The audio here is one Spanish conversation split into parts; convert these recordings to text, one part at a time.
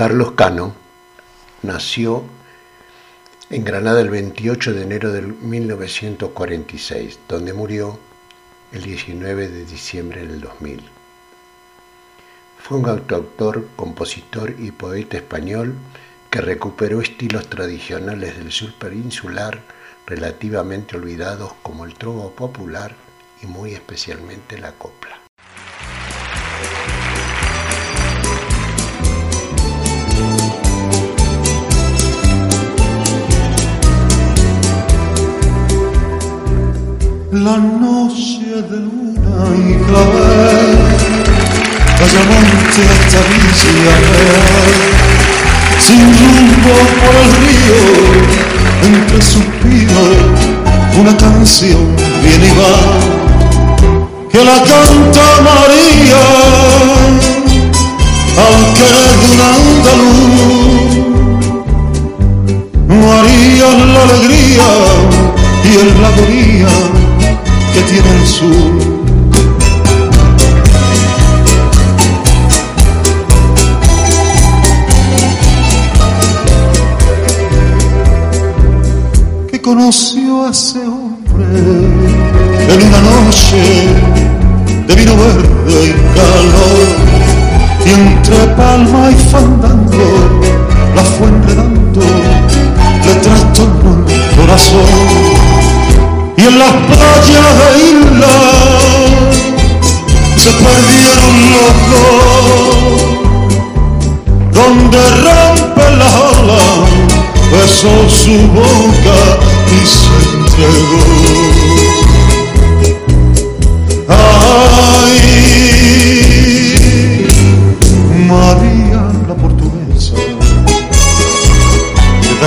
Carlos Cano nació en Granada el 28 de enero de 1946, donde murió el 19 de diciembre del 2000. Fue un autor, compositor y poeta español que recuperó estilos tradicionales del sur peninsular relativamente olvidados como el trovo popular y muy especialmente la copla. La noche de luna y clavel, Callamonte hasta Villa sin rumbo por el río, entre suspiros, una canción viene y va, que la canta María, al querer de un andaluz. María la alegría y es la agonía tiene el sur. Que conoció a ese hombre en una noche de vino verde y calor, y entre palma y fandango la fue enredando, le trastornó el corazón en las playas de isla se perdieron los dos. Donde rompen las olas besó su boca y se entregó. Ay María la portuguesa. De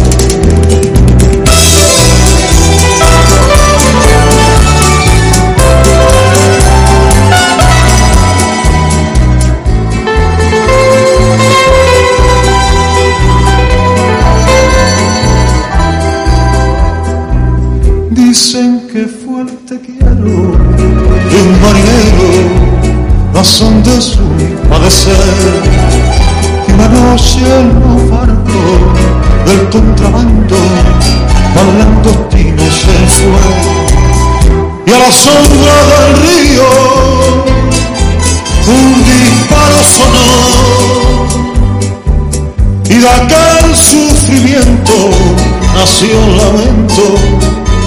Del contrabando, bailando tino se fue. Y a la sombra del río, un disparo sonó. Y de aquel sufrimiento nació un lamento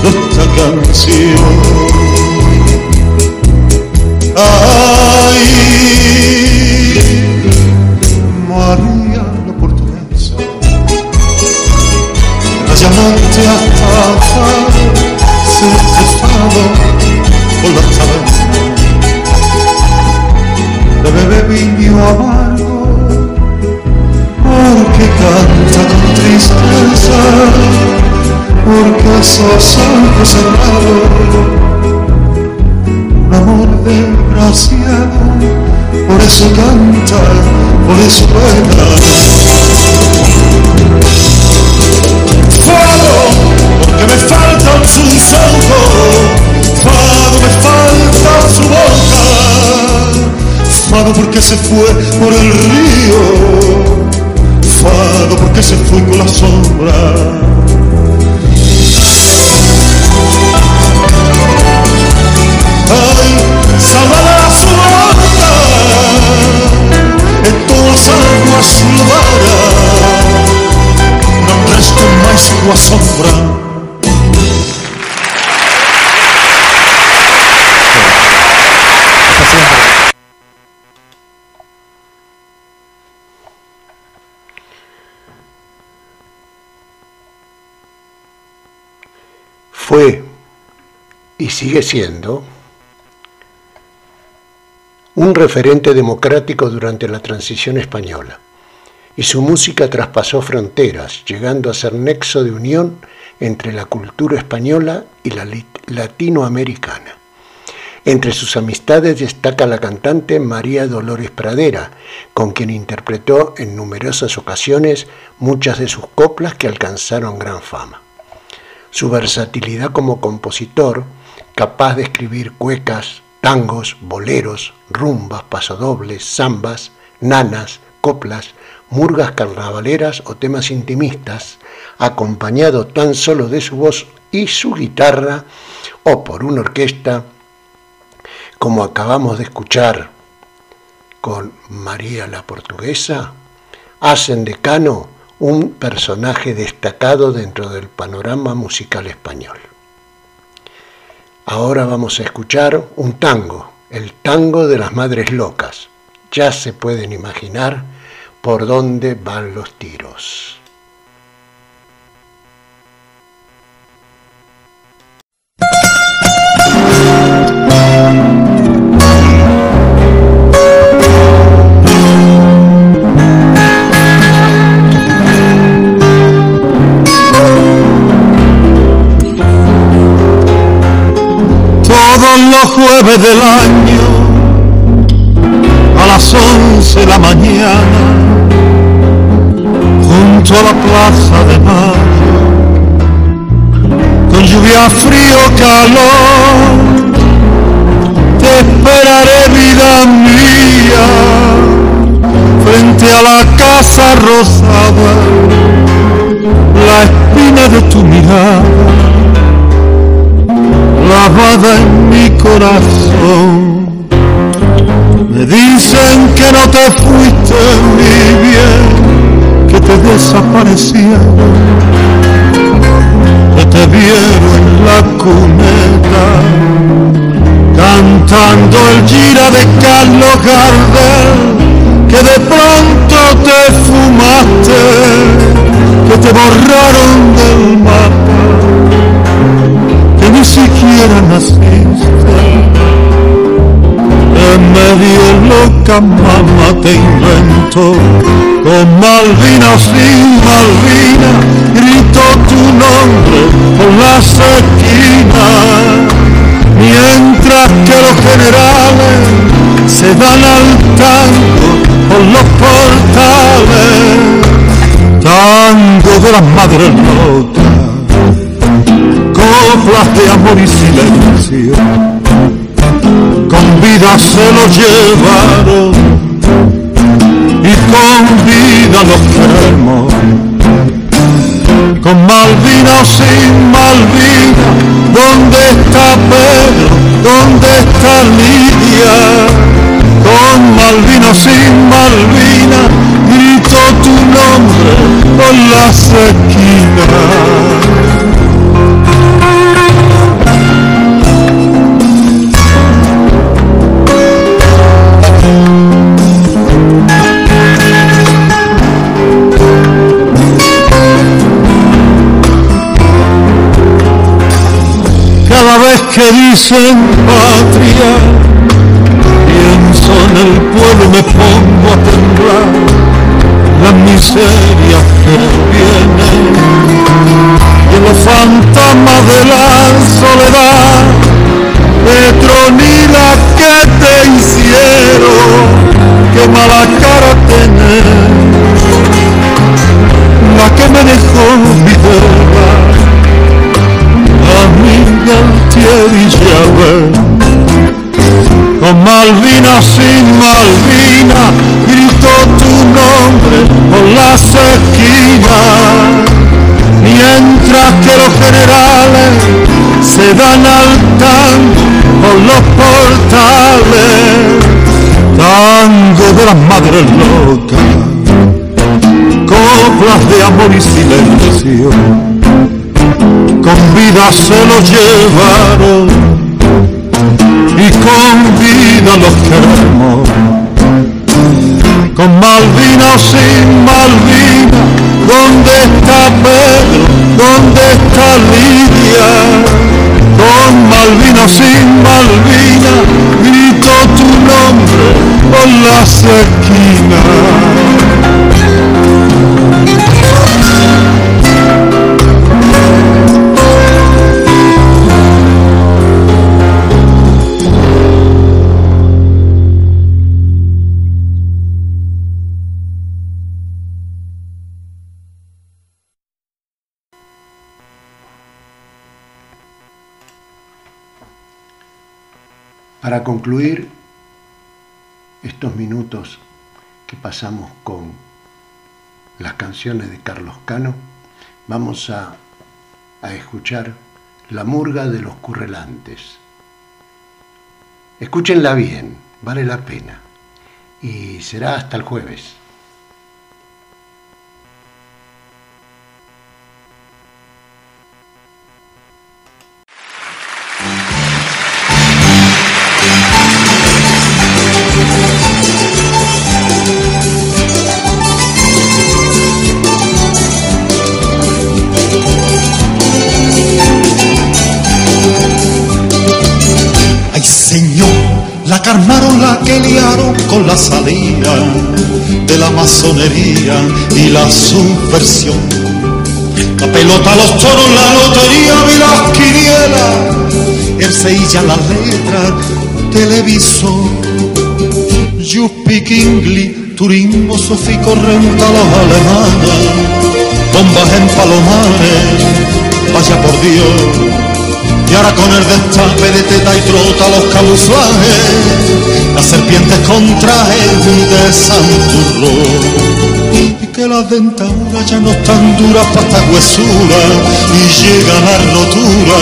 esta canción. Ay, porque canta con tristeza porque esos ojos cerrados, un amor desgraciado, por eso canta, por eso vuela. Fado, porque me faltan sus ojos, porque se fue por el río, Fado porque se fue con la sombra. Sigue siendo un referente democrático durante la transición española, y su música traspasó fronteras, llegando a ser nexo de unión entre la cultura española y la latinoamericana. Entre sus amistades destaca la cantante María Dolores Pradera, con quien interpretó en numerosas ocasiones muchas de sus coplas que alcanzaron gran fama. Su versatilidad como compositor, capaz de escribir cuecas, tangos, boleros, rumbas, pasodobles, zambas, nanas, coplas, murgas carnavaleras o temas intimistas, acompañado tan solo de su voz y su guitarra, o por una orquesta, como acabamos de escuchar con María la Portuguesa, hacen de Cano un personaje destacado dentro del panorama musical español. Ahora vamos a escuchar un tango, el tango de las Madres Locas. Ya se pueden imaginar por dónde van los tiros. 9 del año, a las 11 de la mañana, junto a la plaza de mayo, con lluvia, frío, calor, te esperaré vida mía, frente a la casa rosada, la espina de tu mirada lavada en mi corazón. Me dicen que no te fuiste, mi bien que te desaparecieron, que te vieron en la cuneta, cantando el gira de Carlos Gardel, que de pronto te fumaste, que te borraron del mapa, siquiera naciste. En medio loca mamá te inventó con Malvina sin Malvina grito tu nombre por las esquinas mientras que los generales se dan al tango por los portales tango de las madres locas coplas de amor y silencio con vida se lo llevaron y con vida los queremos. Con Malvina sin Malvina, ¿dónde está Pedro? ¿Dónde está Lidia? Con Malvina sin Malvina, grito tu nombre por las esquinas. Que dicen patria, pienso en el pueblo, me pongo a temblar, la miseria que viene, por las esquinas. Mientras que los generales se dan al tango por los portales. Tango de las madres locas, coplas de amor y silencio con vida se lo llevaron y con vida los queremos. Con Malvina sin Malvina, ¿dónde está Pedro? ¿Dónde está Lidia? Con Malvina sin Malvina, grito tu nombre por las esquinas. Para concluir estos minutos que pasamos con las canciones de Carlos Cano, vamos a, a escuchar La murga de los currelantes. Escúchenla bien, vale la pena. Y será hasta el jueves. Armaron la que liaron con la salida de la masonería y la subversión. La pelota, los toros, la lotería y las quinielas, el seilla, la letra, televisor. You speak English, turismo, sofico, renta los alemanes, bombas en palomares, vaya por Dios y ahora con el destape de teta y trota los camuflajes, las serpientes con traje de santurro. Y que las dentaduras ya no están duras para esta huesura y llega la rotura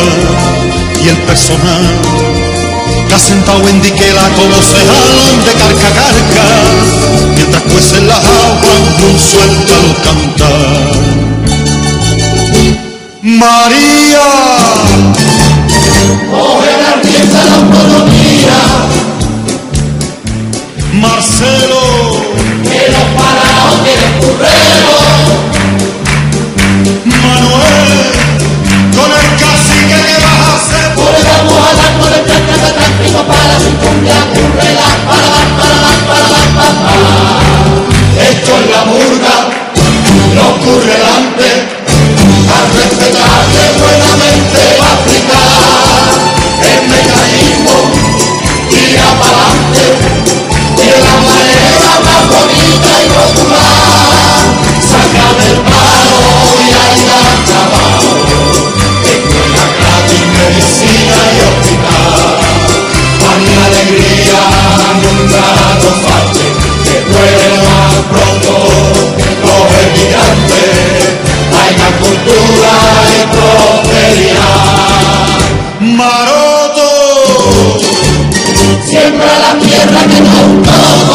y el personal que ha sentado en diquela como se de carca carca mientras cuecen las aguas un suéltalo cantar María. La rienda la autonomía. Marcelo. Que los parados tienen currero. Maroto, siembra la tierra que no